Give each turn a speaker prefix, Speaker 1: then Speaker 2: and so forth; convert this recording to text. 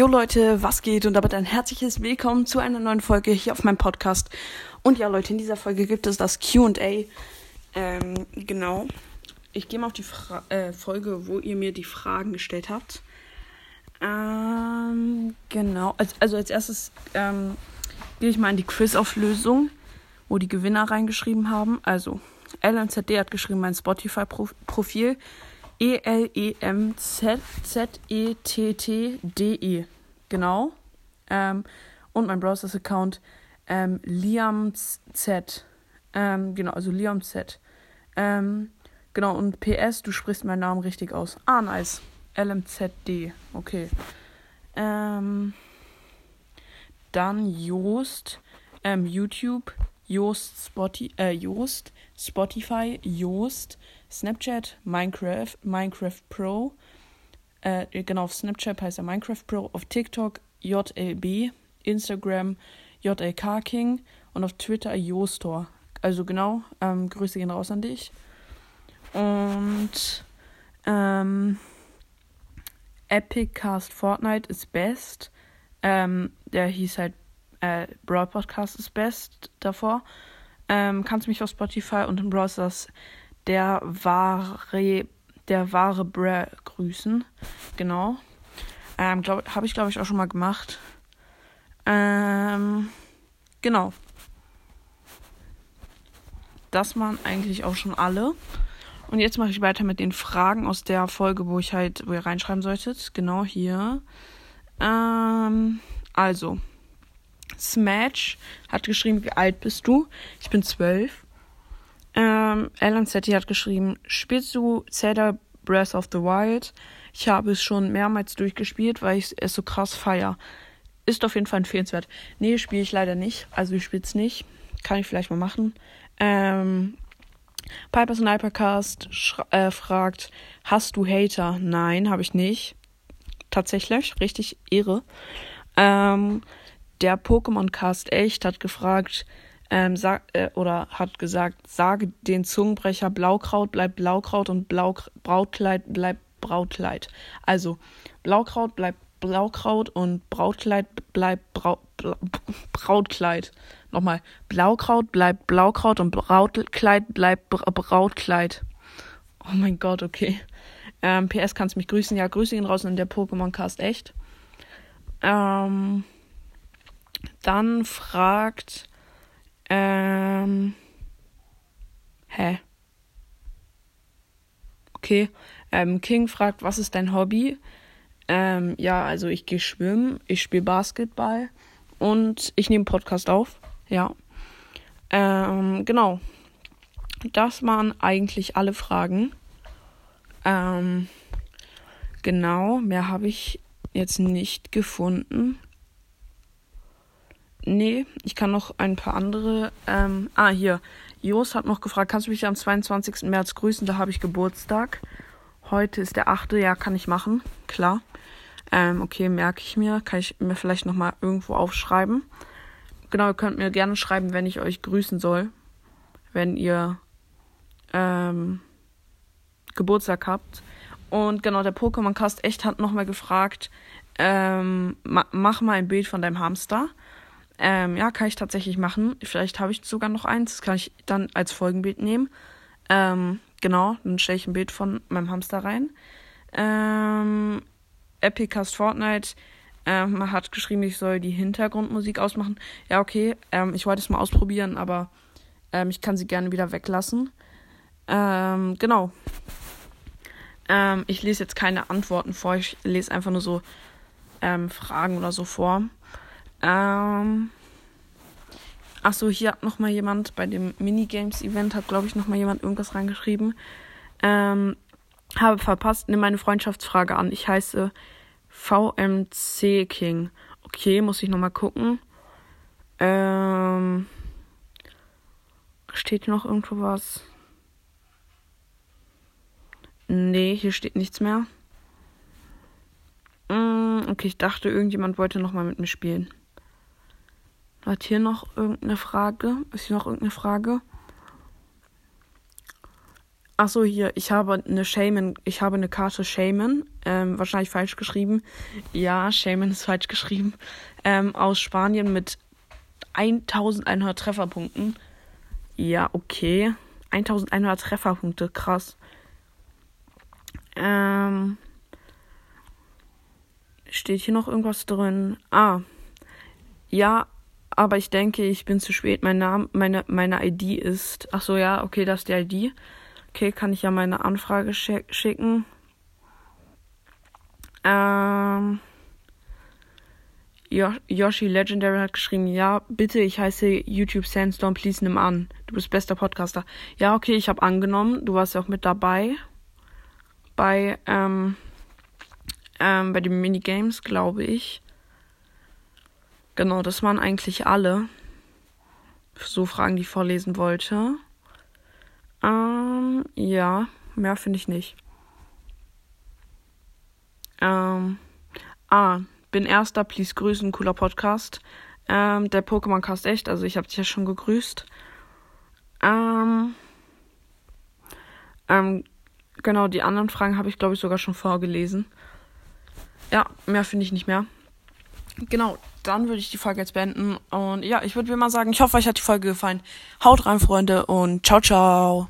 Speaker 1: Jo Leute, was geht? Und damit ein herzliches Willkommen zu einer neuen Folge hier auf meinem Podcast. Und ja Leute, in dieser Folge gibt es das QA. Ähm, genau. Ich gehe mal auf die Fra äh, Folge, wo ihr mir die Fragen gestellt habt. Ähm, genau. Also, also als erstes ähm, gehe ich mal in die Quiz-Auflösung, wo die Gewinner reingeschrieben haben. Also, LMZD hat geschrieben mein Spotify-Profil. E-L-E-M-Z-Z-E-T-T-D-E. Genau. Ähm, und mein Browsers-Account ähm, Liam. Ähm, genau, also Liam Z. Ähm, genau, und PS, du sprichst meinen Namen richtig aus. Ah, nice. LMZD. Okay. Ähm, dann Joost. Ähm, YouTube. Joost, Spotify, äh, Joost, Spotify, Joost, Snapchat, Minecraft, Minecraft Pro. Äh, genau, auf Snapchat heißt er Minecraft Pro, auf TikTok JLB, Instagram JLK King und auf Twitter Jostor. Also genau, ähm, Grüße gehen raus an dich. Und ähm, Epic Cast Fortnite ist best. Ähm, der hieß halt äh, Broad Podcast ist best davor. Ähm, kannst mich auf Spotify und im Browsers der wahre, der wahre Brer grüßen. Genau. Ähm, habe ich, glaube ich, auch schon mal gemacht. Ähm, genau. Das waren eigentlich auch schon alle. Und jetzt mache ich weiter mit den Fragen aus der Folge, wo ich halt, wo ihr reinschreiben solltet. Genau hier. Ähm, also, Smash hat geschrieben, wie alt bist du? Ich bin zwölf. Ähm, Alan Setti hat geschrieben, spielst du Zelda Breath of the Wild? Ich habe es schon mehrmals durchgespielt, weil ich es so krass feier. Ist auf jeden Fall empfehlenswert. Nee, spiele ich leider nicht. Also ich spiele es nicht. Kann ich vielleicht mal machen. Ähm, Piper Snipercast äh, fragt, hast du Hater? Nein, habe ich nicht. Tatsächlich, richtig irre. Ähm, der Pokémon Cast echt hat gefragt, ähm, sag, äh, oder hat gesagt, sage den Zungenbrecher, Blaukraut bleibt Blaukraut und Blau, Brautkleid bleibt Brautkleid. Also Blaukraut bleibt Blaukraut und Brautkleid bleibt Brau, Bra, Brautkleid. Nochmal, Blaukraut bleibt Blaukraut und Brautkleid bleibt Brautkleid. Oh mein Gott, okay. Ähm, PS kannst mich grüßen. Ja, grüße ihn raus in der Pokémon Cast echt. Ähm, dann fragt ähm. Hä? Okay. Ähm, King fragt, was ist dein Hobby? Ähm, ja, also ich gehe schwimmen, ich spiele Basketball und ich nehme Podcast auf. Ja. Ähm, genau. Das waren eigentlich alle Fragen. Ähm, genau, mehr habe ich jetzt nicht gefunden. Nee, ich kann noch ein paar andere. Ähm, ah, hier. Jos hat noch gefragt, kannst du mich am 22. März grüßen? Da habe ich Geburtstag. Heute ist der 8. Ja, kann ich machen. Klar. Ähm, okay, merke ich mir. Kann ich mir vielleicht nochmal irgendwo aufschreiben. Genau, ihr könnt mir gerne schreiben, wenn ich euch grüßen soll. Wenn ihr ähm, Geburtstag habt. Und genau, der Pokémon Cast echt hat nochmal gefragt, ähm, ma mach mal ein Bild von deinem Hamster. Ähm, ja, kann ich tatsächlich machen. Vielleicht habe ich sogar noch eins. Das kann ich dann als Folgenbild nehmen. Ähm, genau, dann stelle ich ein Bild von meinem Hamster rein. Ähm, Epicast Fortnite ähm, hat geschrieben, ich soll die Hintergrundmusik ausmachen. Ja, okay. Ähm, ich wollte es mal ausprobieren, aber ähm, ich kann sie gerne wieder weglassen. Ähm, genau. Ich lese jetzt keine Antworten vor. Ich lese einfach nur so Fragen oder so vor. Ähm. Achso, hier hat nochmal jemand bei dem Minigames-Event, hat glaube ich nochmal jemand irgendwas reingeschrieben. Ähm, habe verpasst, nimm meine Freundschaftsfrage an. Ich heiße VMC King. Okay, muss ich nochmal gucken. Ähm, steht noch irgendwo was? Nee, hier steht nichts mehr. Mm, okay, ich dachte, irgendjemand wollte nochmal mit mir spielen. Hat hier noch irgendeine Frage? Ist hier noch irgendeine Frage? Ach so, hier, ich habe eine Shaman, ich habe eine Karte Shaman, ähm, wahrscheinlich falsch geschrieben. Ja, Shaman ist falsch geschrieben. Ähm, aus Spanien mit 1100 Trefferpunkten. Ja, okay. 1100 Trefferpunkte, krass. Ähm, steht hier noch irgendwas drin? Ah, ja, aber ich denke, ich bin zu spät. Mein Name, meine, meine ID ist. Ach so, ja, okay, das ist die ID. Okay, kann ich ja meine Anfrage sch schicken. Ähm. Yoshi Legendary hat geschrieben, ja, bitte, ich heiße YouTube Sandstorm, please nimm an. Du bist bester Podcaster. Ja, okay, ich habe angenommen. Du warst ja auch mit dabei. Bei, ähm, ähm, bei den Minigames, glaube ich. Genau, das waren eigentlich alle. So Fragen, die ich vorlesen wollte. Ähm, ja, mehr finde ich nicht. Ähm, ah, bin erster, please grüßen, cooler Podcast. Ähm, der Pokémon Cast echt, also ich habe dich ja schon gegrüßt. Ähm, ähm, genau, die anderen Fragen habe ich, glaube ich, sogar schon vorgelesen. Ja, mehr finde ich nicht mehr. Genau, dann würde ich die Folge jetzt beenden. Und ja, ich würde mir mal sagen, ich hoffe, euch hat die Folge gefallen. Haut rein, Freunde, und ciao, ciao.